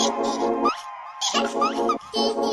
Ha ha ha ha!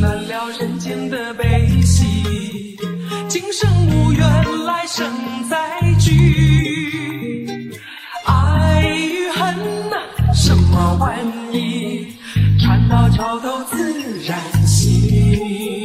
难了人间的悲喜，今生无缘，来生再聚。爱与恨呐，什么玩意？船到桥头自然行。